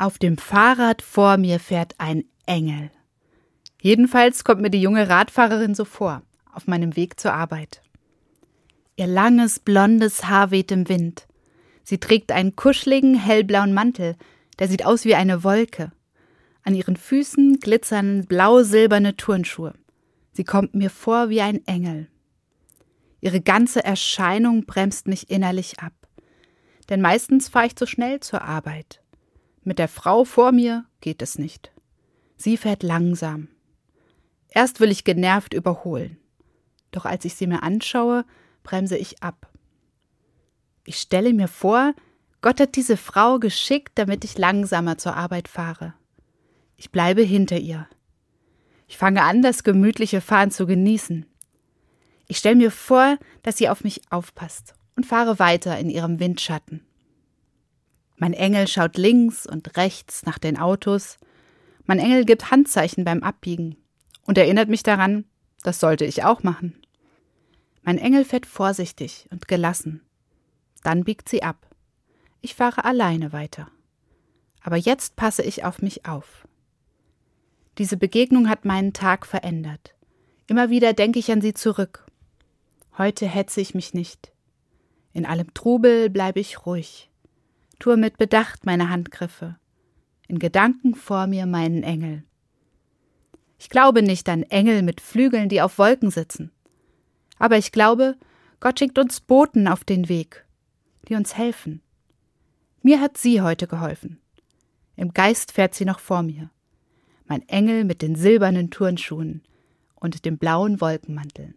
Auf dem Fahrrad vor mir fährt ein Engel. Jedenfalls kommt mir die junge Radfahrerin so vor, auf meinem Weg zur Arbeit. Ihr langes, blondes Haar weht im Wind. Sie trägt einen kuscheligen, hellblauen Mantel, der sieht aus wie eine Wolke. An ihren Füßen glitzern blau-silberne Turnschuhe. Sie kommt mir vor wie ein Engel. Ihre ganze Erscheinung bremst mich innerlich ab. Denn meistens fahre ich zu schnell zur Arbeit. Mit der Frau vor mir geht es nicht. Sie fährt langsam. Erst will ich genervt überholen. Doch als ich sie mir anschaue, bremse ich ab. Ich stelle mir vor, Gott hat diese Frau geschickt, damit ich langsamer zur Arbeit fahre. Ich bleibe hinter ihr. Ich fange an, das gemütliche Fahren zu genießen. Ich stelle mir vor, dass sie auf mich aufpasst und fahre weiter in ihrem Windschatten. Mein Engel schaut links und rechts nach den Autos. Mein Engel gibt Handzeichen beim Abbiegen und erinnert mich daran, das sollte ich auch machen. Mein Engel fährt vorsichtig und gelassen. Dann biegt sie ab. Ich fahre alleine weiter. Aber jetzt passe ich auf mich auf. Diese Begegnung hat meinen Tag verändert. Immer wieder denke ich an sie zurück. Heute hetze ich mich nicht. In allem Trubel bleibe ich ruhig tue mit Bedacht meine Handgriffe, in Gedanken vor mir meinen Engel. Ich glaube nicht an Engel mit Flügeln, die auf Wolken sitzen. Aber ich glaube, Gott schickt uns Boten auf den Weg, die uns helfen. Mir hat sie heute geholfen. Im Geist fährt sie noch vor mir. Mein Engel mit den silbernen Turnschuhen und dem blauen Wolkenmantel.